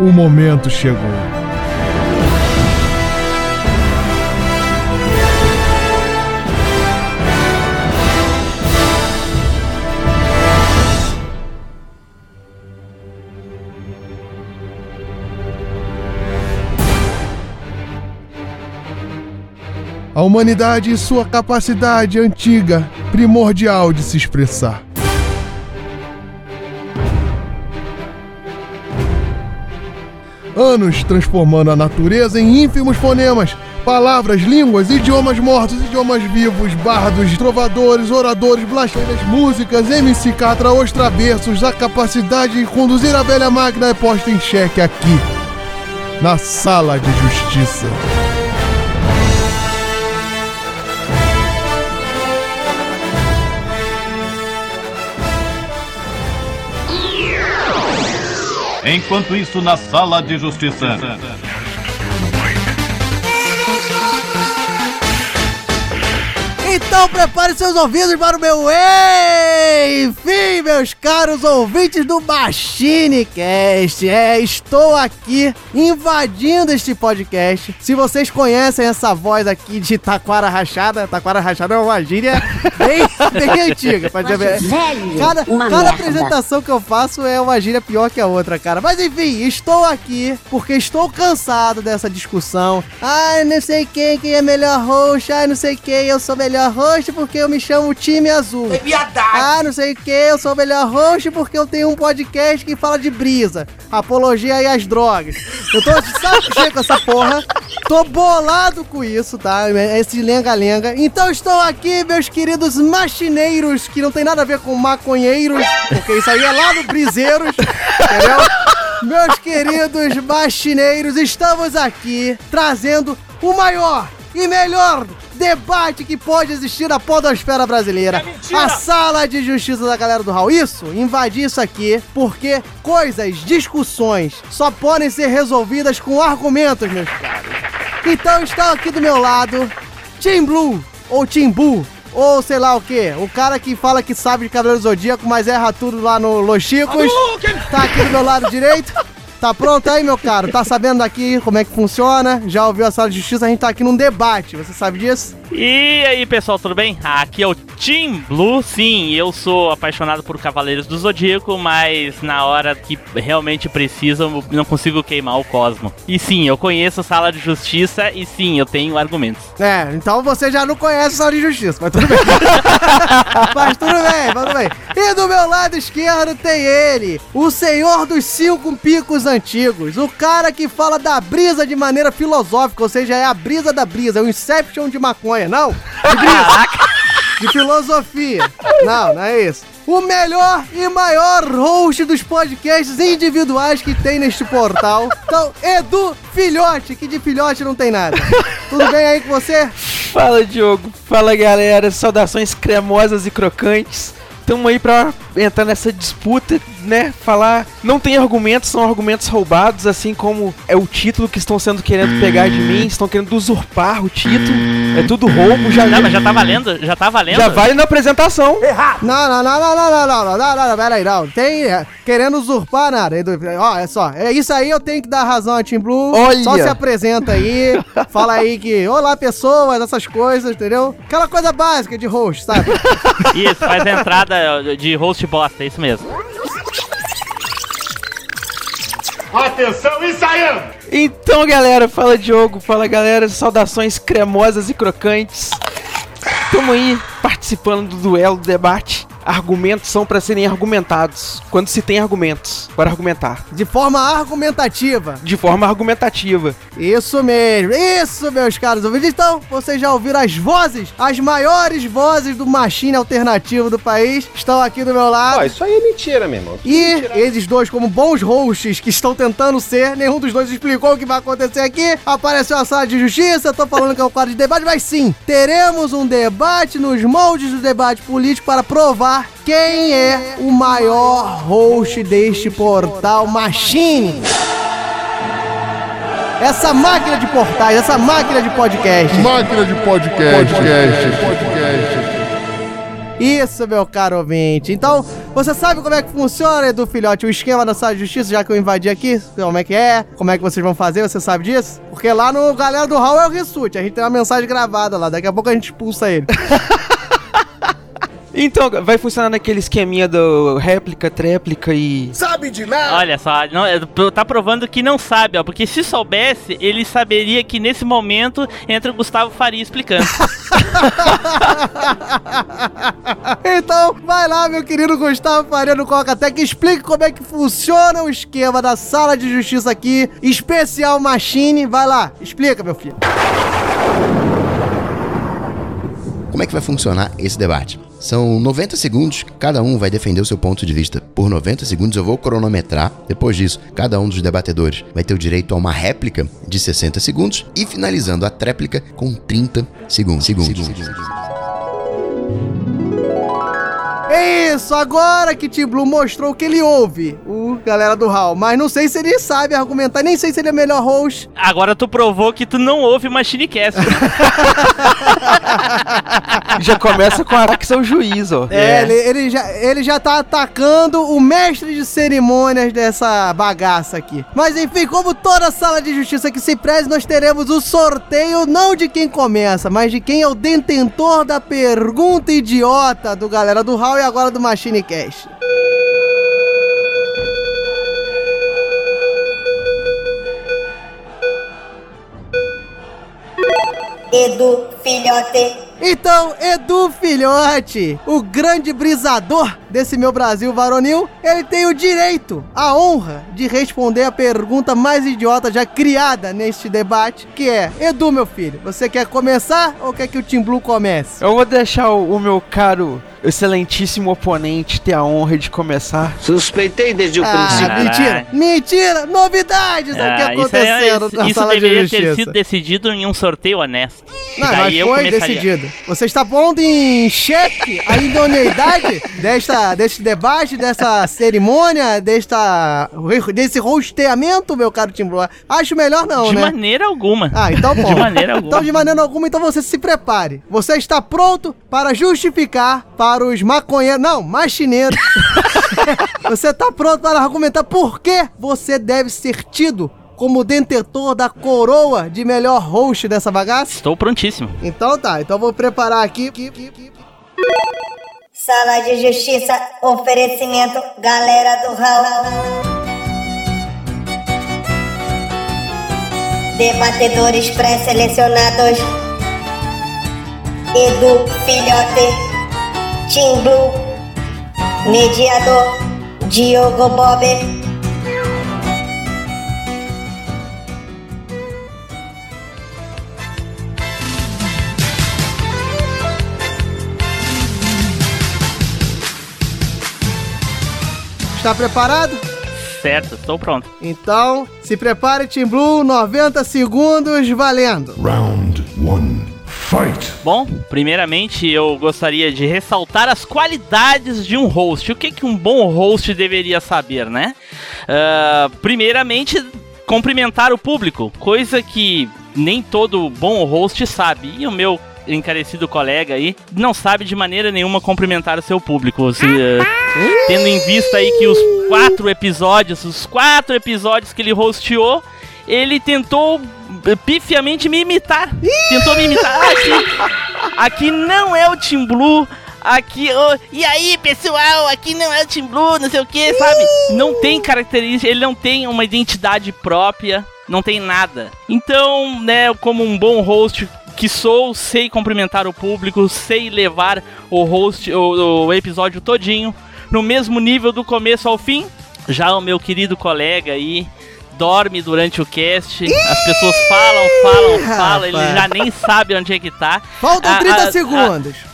o momento chegou. A humanidade e sua capacidade antiga, primordial de se expressar. Anos transformando a natureza em ínfimos fonemas, palavras, línguas, idiomas mortos, idiomas vivos, bardos, trovadores, oradores, blasfêmias, músicas, MC Catra, os traversos, a capacidade de conduzir a velha máquina é posta em xeque aqui, na sala de justiça. Enquanto isso, na sala de justiça. Então prepare seus ouvidos para o meu enfim, meus caros ouvintes do MachineCast. É, estou aqui invadindo este podcast. Se vocês conhecem essa voz aqui de Taquara Rachada, Taquara Rachada é uma gíria bem, bem antiga. Pode dizer, Velho, cada, cada apresentação que eu faço é uma gíria pior que a outra, cara. Mas enfim, estou aqui porque estou cansado dessa discussão. Ai, não sei quem, quem é melhor host. Ai, não sei quem, eu sou melhor host porque eu me chamo Time Azul. Ah, não sei o que, eu sou o melhor host porque eu tenho um podcast que fala de brisa, apologia e as drogas. Eu tô de saco cheio com essa porra, tô bolado com isso, tá? Esse lenga-lenga. Então estou aqui, meus queridos machineiros, que não tem nada a ver com maconheiros, porque isso aí é lá no Briseiros, entendeu? Meus queridos machineiros, estamos aqui trazendo o maior e melhor debate que pode existir na podosfera brasileira. a sala de justiça da galera do Raul. Isso, invadir isso aqui, porque coisas, discussões, só podem ser resolvidas com argumentos, meus caros. Então estão aqui do meu lado, Team Blue, ou Boo, ou sei lá o que, o cara que fala que sabe de Cavaleiro Zodíaco, mas erra tudo lá no Los Chicos. Tá aqui do meu lado direito. Tá pronto aí, meu caro? Tá sabendo aqui como é que funciona? Já ouviu a sala de justiça? A gente tá aqui num debate, você sabe disso? E aí, pessoal, tudo bem? Aqui é o Team Blue. Sim, eu sou apaixonado por Cavaleiros do Zodíaco, mas na hora que realmente preciso, eu não consigo queimar o Cosmo. E sim, eu conheço a Sala de Justiça e sim, eu tenho argumentos. É, então você já não conhece a sala de justiça, mas tudo bem. mas tudo bem, mas tudo bem. E do meu lado esquerdo tem ele, o senhor dos cinco picos antigos, o cara que fala da brisa de maneira filosófica, ou seja, é a brisa da brisa, é o Inception de maconha, não? De brisa. De filosofia. Não, não é isso. O melhor e maior host dos podcasts individuais que tem neste portal. Então, Edu Filhote, que de filhote não tem nada. Tudo bem aí com você? Fala Diogo, fala galera, saudações cremosas e crocantes. Tamo aí pra entrar nessa disputa, né? Falar. Não tem argumentos, são argumentos roubados, assim como é o título que estão sendo querendo pegar de mim, estão querendo usurpar o título. É tudo roubo, já, Não, mas já tá valendo? Já tá valendo? já vale na apresentação. Não, não, não, não, não, não, não, não, não, não, não, pera aí, não. Tem é, querendo usurpar nada. Ó, é só, é isso aí, eu tenho que dar razão a Team Blue. Olha. Só se apresenta aí, fala aí que, olá pessoas, essas coisas, entendeu? Aquela coisa básica de host, sabe? Isso, faz a entrada de host bosta, é isso mesmo. Atenção, ensaiando! Então, galera, fala Diogo, fala galera, saudações cremosas e crocantes. Tamo aí participando do duelo, do debate. Argumentos são pra serem argumentados. Quando se tem argumentos para argumentar. De forma argumentativa. De forma argumentativa. Isso mesmo, isso, meus caros ouvintes. Então, vocês já ouviram as vozes, as maiores vozes do machine alternativo do país, estão aqui do meu lado. Ó, isso aí é mentira, meu irmão. E eles dois, como bons hosts que estão tentando ser, nenhum dos dois explicou o que vai acontecer aqui. Apareceu a sala de justiça, tô falando que é um quadro de debate, mas sim, teremos um debate nos moldes do debate político para provar quem é o maior host deste portal Machine. Essa máquina de portais, essa máquina de podcast. Máquina de podcast. podcast. podcast. Isso, meu caro ouvinte. Então, Você sabe como é que funciona, Edu Filhote, o esquema da sala de justiça, já que eu invadi aqui? Como é que é? Como é que vocês vão fazer? Você sabe disso? Porque lá no Galera do Hall é o Rissuti. A gente tem uma mensagem gravada lá. Daqui a pouco a gente expulsa ele. Então, vai funcionar naquele esqueminha do réplica, tréplica e. Sabe de nada? Olha só, não, é, tá provando que não sabe, ó. Porque se soubesse, ele saberia que nesse momento entra o Gustavo Faria explicando. então, vai lá, meu querido Gustavo Faria no Coca-Tech, explique como é que funciona o esquema da sala de justiça aqui, especial Machine. Vai lá, explica, meu filho. Como é que vai funcionar esse debate? São 90 segundos, cada um vai defender o seu ponto de vista. Por 90 segundos eu vou cronometrar. Depois disso, cada um dos debatedores vai ter o direito a uma réplica de 60 segundos e finalizando a tréplica com 30 segundos. segundos. Isso, agora que Tim Blue mostrou que ele ouve o galera do Hall, mas não sei se ele sabe argumentar, nem sei se ele é melhor host. Agora tu provou que tu não ouve Machine Cast. Já começa com Arax é o juiz, ó. É, Ele, ele, já, ele já tá atacando o mestre de cerimônias dessa bagaça aqui. Mas enfim, como toda sala de justiça que se preze, nós teremos o sorteio não de quem começa, mas de quem é o detentor da pergunta idiota do galera do Hall e agora do Machine Cast. Edu Filhote. Então, Edu Filhote, o grande brisador desse meu Brasil varonil, ele tem o direito, a honra de responder a pergunta mais idiota já criada neste debate, que é: Edu, meu filho, você quer começar ou quer que o Team Blue comece? Eu vou deixar o, o meu caro, excelentíssimo oponente ter a honra de começar. Suspeitei desde o Ah, princípio. Mentira, mentira, novidades aqui Ah, isso, acontecendo é- na isso sala de deveria ter justiça. sido decidido em um sorteio honesto. Não, Daí mas eu foi começaria. decidido. Você está pondo em xeque a idoneidade desta, deste debate, dessa cerimônia, desta, desse rosteamento, meu caro Tim Blue? Acho melhor não, De né? maneira alguma. Ah, então bom. De maneira alguma. Então, de maneira alguma, então você se prepare. Você está pronto para justificar para os maconheiros, não, machineiros. você está pronto para argumentar por que você deve ser tido como detentor da coroa de melhor host dessa bagaça? Estou prontíssimo. Então tá, então eu vou preparar aqui. Sala de Justiça, oferecimento, galera do Raul. Debatedores pré-selecionados. Edu Filhote. Tim Blue. Mediador. Diogo Bob. Está preparado? Certo, estou pronto. Então, se prepare, Team Blue, 90 segundos valendo. Round one. Fight. Bom, primeiramente eu gostaria de ressaltar as qualidades de um host. O que, que um bom host deveria saber, né? Ah, primeiramente, cumprimentar o público, coisa que nem todo bom host sabe. E o meu encarecido colega aí não sabe de maneira nenhuma cumprimentar o seu público. Se, ah, tendo em vista aí que os quatro episódios, os quatro episódios que ele hosteou, ele tentou eh, pifiamente me imitar. Tentou me imitar. Ah, aqui, aqui não é o Team Blue. Aqui, ô, e aí pessoal, aqui não é o Team Blue, não sei o que, sabe? Não tem característica, ele não tem uma identidade própria, não tem nada. Então, né, como um bom host que sou, sei cumprimentar o público, sei levar o host, o, o episódio todinho no mesmo nível do começo ao fim. Já o meu querido colega aí dorme durante o cast, as pessoas falam, falam, falam, ele já nem sabe onde é que tá. Faltam Ah, 30 ah, segundos.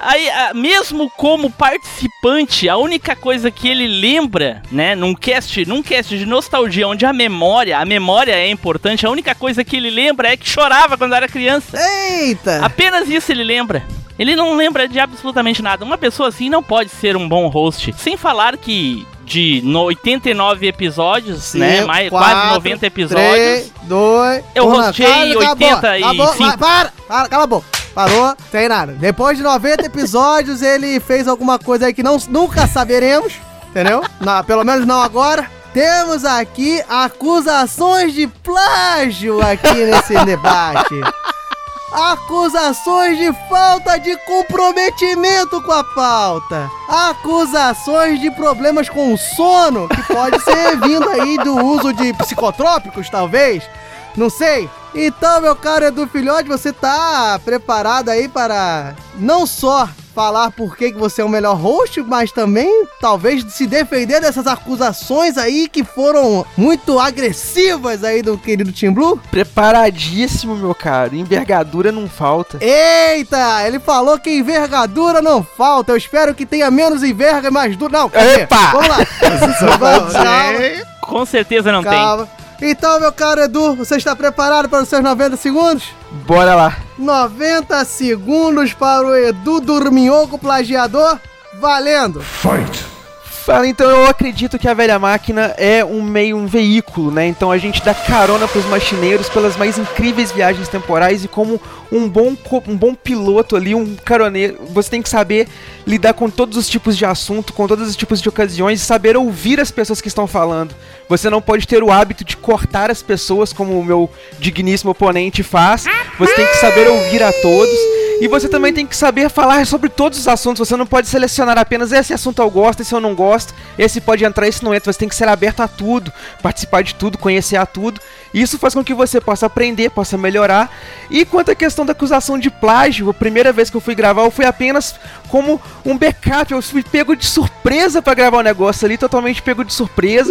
Aí, ah, mesmo como participante, a única coisa que ele lembra, né, num cast, num cast de nostalgia, onde a memória, a memória é importante, a única coisa que ele lembra é que chorava quando era criança. Eita! Apenas isso ele lembra. Ele não lembra de absolutamente nada. Uma pessoa assim não pode ser um bom host. Sem falar que de no 89 episódios, né, mais quatro, quase 90 episódios. Três, dois, Eu acabou, 85. acabou, vai, para, para, cala a boca. Parou, tem nada. Depois de 90 episódios, ele fez alguma coisa aí que não, nunca saberemos, entendeu? Não, pelo menos não agora. Temos aqui acusações de plágio aqui nesse debate. Acusações de falta de comprometimento com a pauta. Acusações de problemas com o sono, que pode ser vindo aí do uso de psicotrópicos, talvez. Não sei. Então, meu caro Edu Filhote, você tá preparado aí para não só falar por que que você é o melhor host, mas também talvez se defender dessas acusações aí que foram muito agressivas aí do querido Tim Blue? Preparadíssimo, meu caro. Envergadura não falta. Eita, ele falou que envergadura não falta. Eu espero que tenha menos enverga e mais dura. Não, cadê? Epa! Vamos lá. Vamos, calma, Com certeza não tem. Então, meu caro Edu, você está preparado para os seus 90 segundos? Bora lá. 90 segundos para o Edu Dorminhoco Plagiador. Valendo! Fight! Fala, então eu acredito que a velha máquina é um meio, um veículo, né? Então a gente dá carona pros machineiros pelas mais incríveis viagens temporais e como um bom, um bom piloto ali, um caroneiro, você tem que saber lidar com todos os tipos de assunto, com todos os tipos de ocasiões e saber ouvir as pessoas que estão falando. Você não pode ter o hábito de cortar as pessoas como o meu digníssimo oponente faz. Você tem que saber ouvir a todos. E você também tem que saber falar sobre todos os assuntos. Você não pode selecionar apenas esse assunto eu gosto, esse eu não gosto, esse pode entrar, esse não entra. Você tem que ser aberto a tudo, participar de tudo, conhecer a tudo. Isso faz com que você possa aprender, possa melhorar. E quanto à questão da acusação de plágio, a primeira vez que eu fui gravar, eu fui apenas como um backup. Eu fui pego de surpresa pra gravar o negócio ali, totalmente pego de surpresa.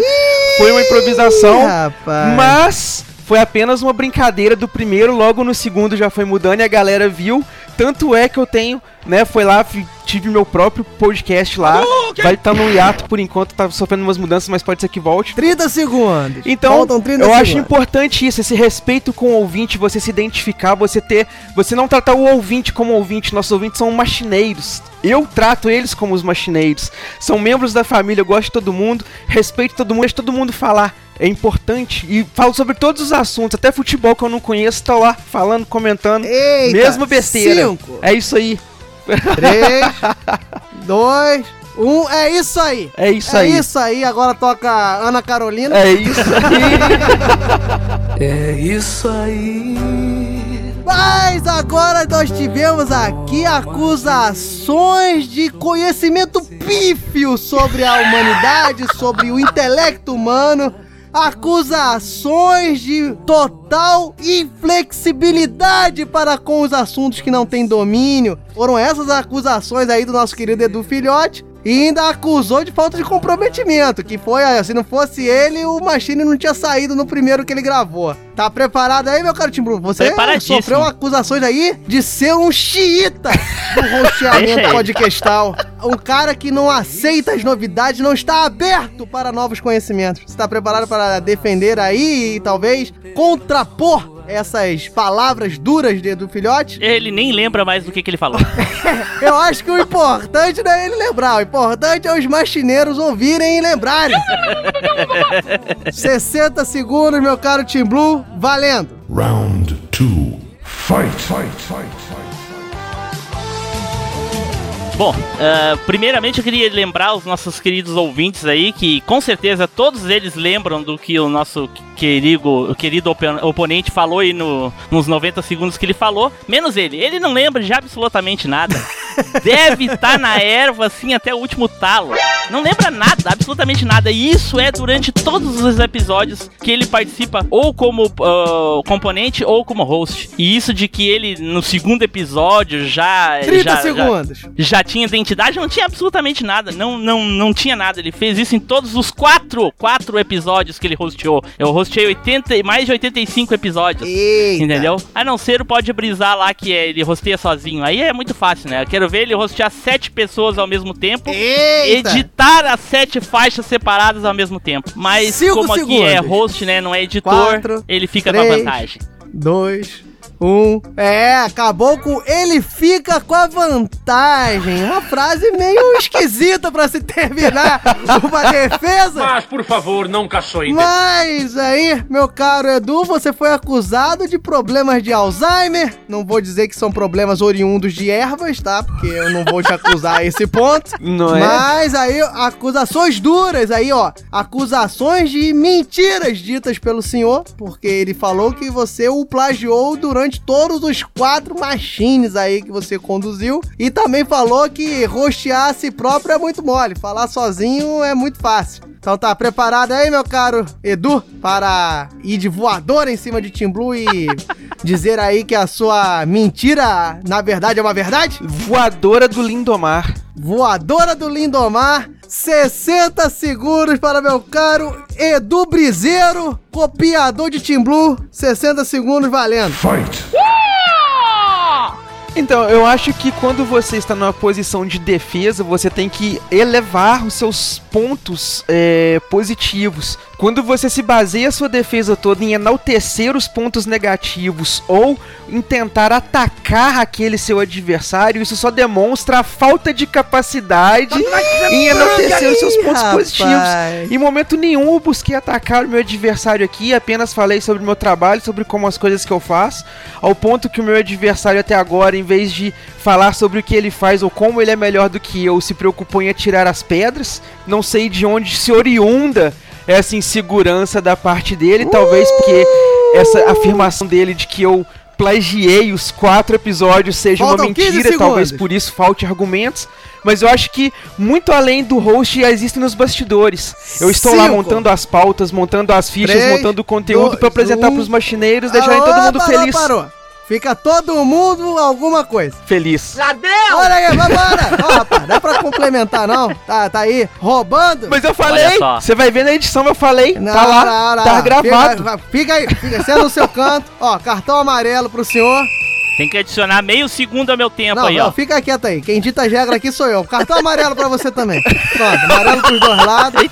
Foi uma improvisação. rapaz. Mas foi apenas uma brincadeira do primeiro, logo no segundo já foi mudando e a galera viu. Tanto é que eu tenho, né, foi lá, tive meu próprio podcast lá. Vai estar no hiato por enquanto, tá sofrendo umas mudanças, mas pode ser que volte. 30 segundos. Então, Faltam 30 eu acho segundos. importante isso, esse respeito com o ouvinte, você se identificar, você ter, você não tratar o ouvinte como ouvinte, nossos ouvintes são machineiros. Eu trato eles como os machineiros. São membros da família, eu gosto de todo mundo, respeito todo mundo, deixo todo mundo falar. É importante e falo sobre todos os assuntos, até futebol que eu não conheço, tá lá falando, comentando, Eita, mesmo besteira. cinco. É isso aí. 3, 2, 1. É isso aí. É isso é aí. isso aí. Agora toca Ana Carolina. É isso aí. É isso aí. Mas agora nós tivemos aqui acusações de conhecimento pífio sobre a humanidade, sobre o intelecto humano. Acusações de total inflexibilidade para com os assuntos que não tem domínio. Foram essas acusações aí do nosso querido Edu Filhote. E ainda acusou de falta de comprometimento, que foi, ah, se não fosse ele, o Machine não tinha saído no primeiro que ele gravou. Tá preparado aí, meu caro Tim Bruno? Você sofreu acusações aí de ser um xiita do rosteamento podcastal. Um cara que não aceita as novidades, não está aberto para novos conhecimentos. Você tá preparado para defender aí e talvez contrapor essas palavras duras de, do filhote? Ele nem lembra mais do que, que ele falou. Eu acho que o importante não é ele lembrar, o importante é os machineiros ouvirem e lembrarem. 60 segundos, meu caro Team Blue, valendo. Round two. Fight! Fight! Fight! Fight! Bom, ah, primeiramente eu queria lembrar os nossos queridos ouvintes aí que com certeza todos eles lembram do que o nosso querido, querido opo- oponente falou aí no, nos 90 segundos que ele falou, menos ele. Ele não lembra de absolutamente nada. Deve estar na erva assim até o último talo. Não lembra nada, absolutamente nada. E isso é durante todos os episódios que ele participa, ou como ah, componente ou como host. E isso de que ele no segundo episódio já. 30 já, já- segundos. já tinha identidade, não tinha absolutamente nada. Não, não, não tinha nada. Ele fez isso em todos os quatro, quatro episódios que ele hosteou. Eu hosteei 80, e- mais de 85 episódios. Eita. Entendeu? A não ser o pode brisar lá que é, ele rosteia sozinho. Aí é muito fácil, né? Eu quero ver ele rostear sete pessoas ao mesmo tempo. Eita. Editar as sete faixas separadas ao mesmo tempo. Mas Cinco como aqui é segundos. host, né? Não é editor, Quatro, ele fica três, com a vantagem. 2, Um. É, acabou com ele fica com a vantagem. Uma frase meio esquisita pra se terminar uma defesa. Mas, por favor, não caçoe. Mas aí, meu caro Edu, você foi acusado de problemas de Alzheimer. Não vou dizer que são problemas oriundos de ervas, tá? Porque eu não vou te acusar a esse ponto. Não é? Mas aí, acusações duras aí, ó. Acusações de mentiras ditas pelo senhor, porque ele falou que você o plagiou durante todos os quatro machines aí que você conduziu. E também falou que rostear a si próprio é muito mole. Falar sozinho é muito fácil. Então tá preparado aí, meu caro Edu, para ir de voador em cima de Tim Blue e dizer aí que a sua mentira, na verdade, é uma verdade? Voadora do Lindomar. Voadora do Lindomar, 60 segundos para meu caro Edu Brizeiro, copiador de Tim Blue, 60 segundos valendo. Fight! Então, eu acho que quando você está numa posição de defesa, você tem que elevar os seus pontos é, positivos. Quando você se baseia sua defesa toda em enaltecer os pontos negativos ou em tentar atacar aquele seu adversário, isso só demonstra a falta de capacidade em enaltecer os seus pontos rapaz. positivos. Em momento nenhum eu busquei atacar o meu adversário aqui, apenas falei sobre o meu trabalho, sobre como as coisas que eu faço, ao ponto que o meu adversário até agora, em vez de falar sobre o que ele faz ou como ele é melhor do que eu, se preocupou em atirar as pedras. Não sei de onde se oriunda essa insegurança da parte dele, talvez porque essa afirmação dele de que eu plagiei os quatro episódios seja Faltam uma 15 mentira, talvez por isso falte argumentos. Mas eu acho que muito além do host existem nos bastidores. Eu estou lá Cinco. montando as pautas, montando as fichas, Três, montando o conteúdo para apresentar um. pros machineiros, deixar todo mundo parou, feliz. Parou. Fica todo mundo alguma coisa. Feliz. Olha aí, vambora! Ó, rapaz, é pra complementar, não. Tá, tá aí roubando. Mas eu falei, você vai ver na edição, eu falei, Não, tá lá, não, não. tá gravado. Fica, fica aí, fica, senta no seu canto. Ó, cartão amarelo pro senhor. Tem que adicionar meio segundo ao meu tempo Não, aí, não, ó. fica quieto aí. Quem dita as regras aqui sou eu. Cartão amarelo pra você também. Pronto, amarelo pros dois lados.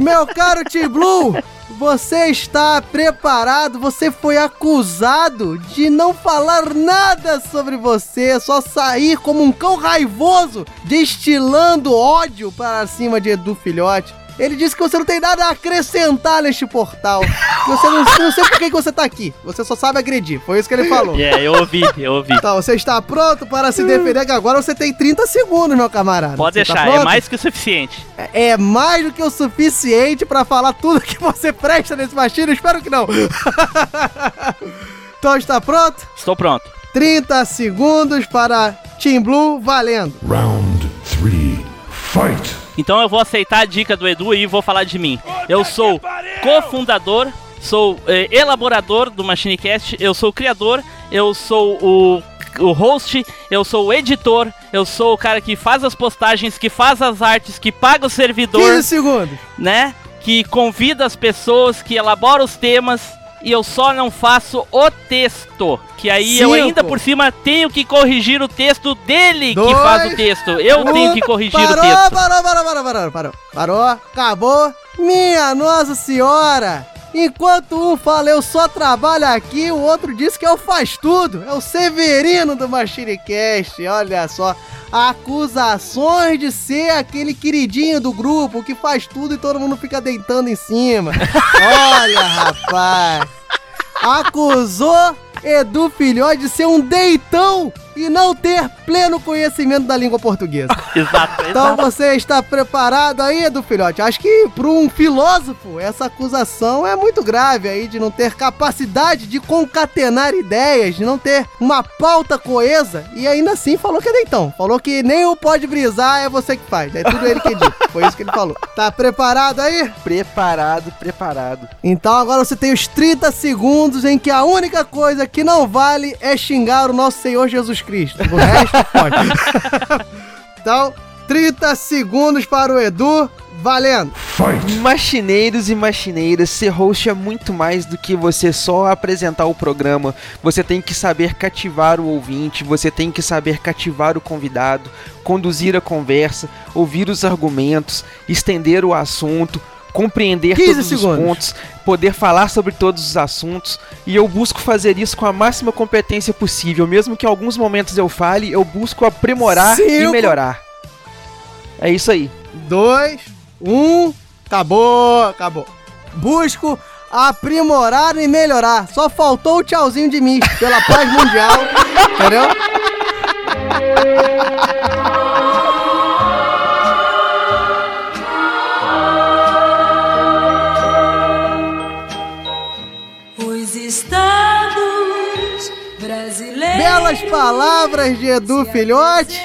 Meu caro T-Blue, você está preparado? Você foi acusado de não falar nada sobre você, só sair como um cão raivoso, destilando ódio para cima de Edu Filhote. Ele disse que você não tem nada a acrescentar neste portal. Você não, não sei por que você tá aqui. Você só sabe agredir. Foi isso que ele falou. É, eu ouvi, eu ouvi. Então, você está pronto para se defender? Que agora você tem 30 segundos, meu camarada. Pode Você tá deixar, é pronto? mais que o suficiente. É é mais do que o suficiente para falar tudo que você presta nesse machinho. Espero que não. então, está pronto? Estou pronto. 30 segundos para Team Blue valendo. Round three. Fight! Então eu vou aceitar a dica do Edu e vou falar de mim. Eu sou cofundador, sou eh, elaborador do MachineCast, eu sou o criador, eu sou o, o host, eu sou o editor, eu sou o cara que faz as postagens, que faz as artes, que paga o 15 servidor, segundos. né? Que convida as pessoas, que elabora os temas. E eu só não faço o texto. Que aí eu Cinco. ainda por cima tenho que corrigir o texto dele Dois. que faz o texto. Eu tenho que corrigir parou, o texto. Parou, parou, parou, parou, parou. Parou, acabou. Minha Nossa Senhora! Enquanto um fala eu só trabalho aqui, o outro diz que eu faz tudo. É o Severino do MachineCast, olha só. Acusações de ser aquele queridinho do grupo que faz tudo e todo mundo fica deitando em cima. Olha, rapaz. Acusou Edu Filhote de ser um deitão e não ter pleno conhecimento da língua portuguesa. Exato, Então exato. você está preparado aí, Edu Filhote? Acho que para um filósofo essa acusação é muito grave aí de não ter capacidade de concatenar ideias, de não ter uma pauta coesa e ainda assim falou que é deitão. Falou que nem o pode brisar é você que faz. É tudo ele que diz. Foi isso que ele falou. Tá preparado aí? Preparado, preparado. Então agora você tem os 30 segundos em que a única coisa que não vale é xingar o nosso Senhor Jesus Cristo. O resto pode. então, 30 segundos para o Edu, valendo. Fight! Machineiros e machineiras, ser host é muito mais do que você só apresentar o programa. Você tem que saber cativar o ouvinte, você tem que saber cativar o convidado, conduzir a conversa, ouvir os argumentos, estender o assunto, compreender 15 todos segundos. os pontos, poder falar sobre todos os assuntos, e eu busco fazer isso com a máxima competência possível, mesmo que em alguns momentos eu fale, eu busco aprimorar e Cinco. melhorar. É isso aí. Dois, um, acabou, acabou. Busco aprimorar e melhorar. Só faltou o tchauzinho de mim pela paz mundial, entendeu? Belas palavras de Edu Filhote.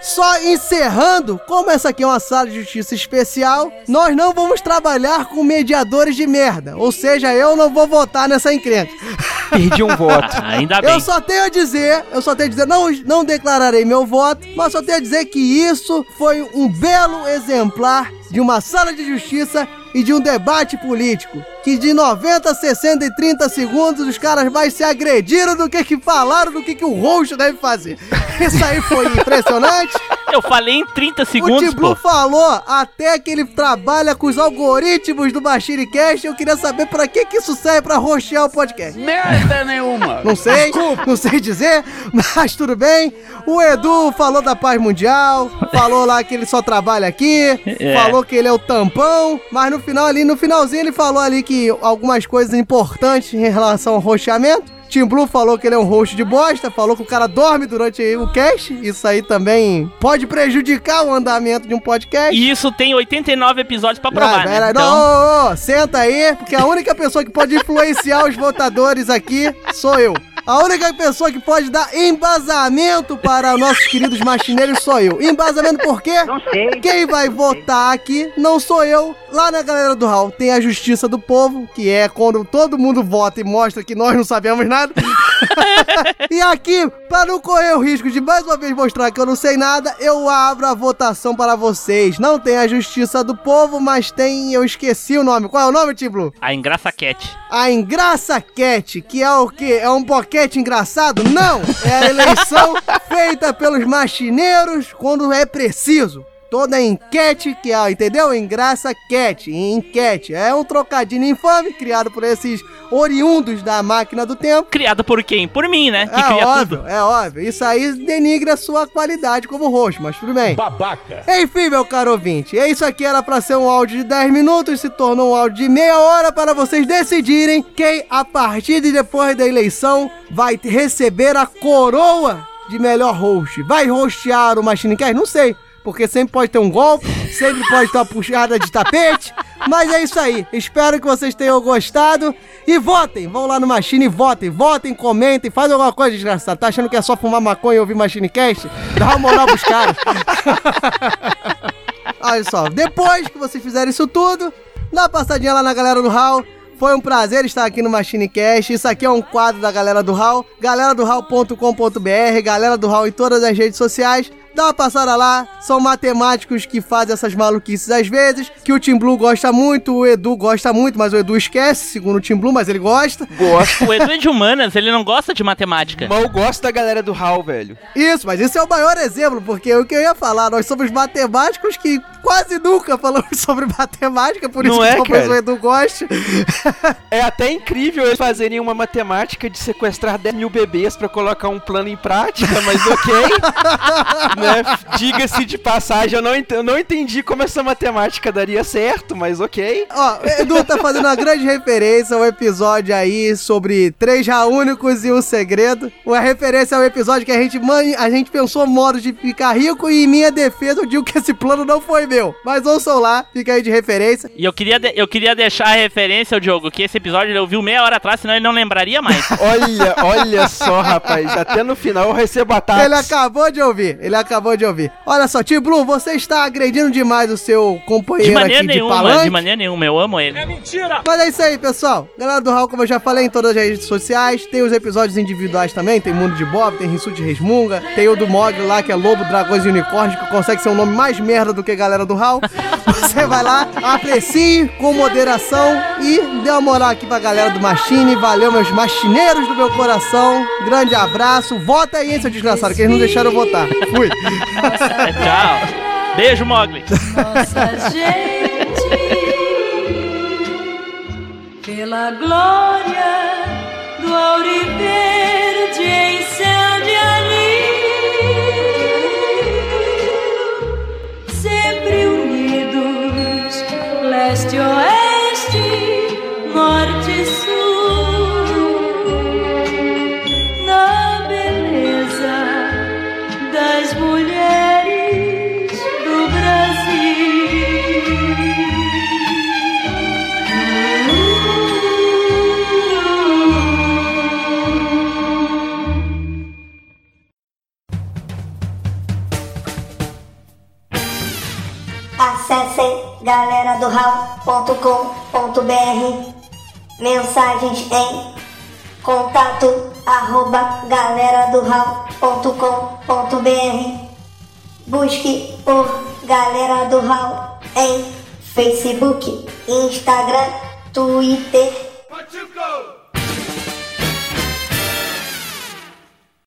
Só encerrando, como essa aqui é uma sala de justiça especial, nós não vamos trabalhar com mediadores de merda. Ou seja, eu não vou votar nessa encrenca. Perdi um voto. Ah, ainda bem. Eu só tenho a dizer, eu só tenho a dizer, não, não declararei meu voto, mas só tenho a dizer que isso foi um belo exemplar de uma sala de justiça e de um debate político. Que de 90, 60 e 30 segundos os caras mais se agrediram do que que falaram do que que o roxo deve fazer. Isso aí foi impressionante. Eu falei em 30 O segundos, Blue pô. falou até que ele trabalha com os algoritmos do Machine Cast. Eu queria saber pra que que isso serve pra roxear o podcast. Merda nenhuma. Não sei, não sei dizer, mas tudo bem. O Edu falou da paz mundial, falou lá que ele só trabalha aqui, É. falou que ele é o tampão, mas no final ali, no finalzinho ele falou ali que algumas coisas importantes em relação ao roxeamento. Tim Blue falou que ele é um host de bosta, falou que o cara dorme durante o cast. Isso aí também pode prejudicar o andamento de um podcast. E isso tem 89 episódios pra Ah, provar, pera, né? não, Então, ô, ô, ô, senta aí, porque a única pessoa que pode influenciar os votadores aqui sou eu. A única pessoa que pode dar embasamento para nossos queridos machineiros sou eu. Embasamento por quê? Não sei. Quem vai votar aqui não sou eu. Lá na galera do Hall tem a Justiça do Povo, que é quando todo mundo vota e mostra que nós não sabemos nada. e aqui, para não correr o risco de mais uma vez mostrar que eu não sei nada, eu abro a votação para vocês. Não tem a Justiça do Povo, mas tem. Eu esqueci o nome. Qual é o nome, Tim Blue? a Engraça Cat. A Engraça Cat, que é o quê? É um boquete engraçado? Não! É a eleição feita pelos machineiros quando é preciso. Toda enquete que é, entendeu? Engraça Cat, enquete. É um trocadilho infame criado por esses oriundos da máquina do tempo. Criado por quem? Por mim, né? Que É cria óbvio, tudo. é óbvio. Isso aí denigra a sua qualidade como roxo, mas tudo bem. Babaca. Enfim, meu caro ouvinte, é isso aqui era pra ser um áudio de 10 minutos, se tornou um áudio de meia hora para vocês decidirem quem, a partir de depois da eleição, vai receber a coroa de melhor host. Vai hostear o Machine Cast? Não sei, porque sempre pode ter um golpe, sempre pode ter uma puxada de tapete, mas é isso aí. Espero que vocês tenham gostado e votem. Vão lá no Machine e votem, votem, comentem, fazem alguma coisa desgraçada. Tá achando que é só fumar maconha e ouvir Machine Cast? Dá uma moral pros caras. Olha só, depois que vocês fizerem isso tudo, dá uma passadinha lá na galera do Hall. Foi um prazer estar aqui no Machine Cast. Isso aqui é um quadro da galera do Hall. Galera do Hall.com.br, galera do Hall em todas as redes sociais. Dá uma passada lá, são matemáticos que fazem essas maluquices às vezes, que o Tim Blue gosta muito, o Edu gosta muito, mas o Edu esquece, segundo o Tim Blue, mas ele gosta. Gosto. O Edu é de humanas, ele não gosta de matemática. Mas eu gosto da galera do HAL, velho. Isso, mas esse é o maior exemplo, porque o que eu ia falar, nós somos matemáticos que quase nunca falamos sobre matemática, por isso Não que é, talvez cara? o Edu goste. É até incrível eles fazerem uma matemática de sequestrar 10 mil bebês pra colocar um plano em prática, mas ok. né? Diga-se de passagem, eu não, eu não entendi como essa matemática daria certo, mas ok. Ó, o Edu tá fazendo uma grande referência ao episódio aí sobre três únicos e um segredo. Uma referência ao episódio que a gente, man- a gente pensou modos de ficar rico e em minha defesa eu digo que esse plano não foi meu. Mas ouçam lá, fica aí de referência. E eu queria, de- eu queria deixar a referência ao Diogo, que esse episódio ele ouviu meia hora atrás, senão ele não lembraria mais. Olha, olha só, rapaz. Até no final eu recebo ataques. Ele acabou de ouvir, ele acabou de ouvir. Olha só, Tio Blue, você está agredindo demais o seu De companheiro maneira aqui de nenhuma, palanque. de maneira nenhuma, eu amo ele. Mas é isso aí, pessoal. Galera do Hall, como eu já falei em todas as redes sociais, tem os episódios individuais também. Tem Mundo de Bob, tem Rissuti Resmunga, tem o do Mogli lá, que é Lobo, Dragões e Unicórnios, que consegue ser um nome mais merda do que Galera do Hall. Você vai lá, aprecie com moderação e dê uma moral aqui pra galera do Machine. Valeu, meus machineiros do meu coração. Grande abraço. Vota aí, hein, seu desgraçado, que eles não deixaram eu votar. Fui. Tchau. Beijo, Mogli. Nossa gente, pela glória. Em contato arroba galera do Busque por Galera do Hall em Facebook, Instagram, Twitter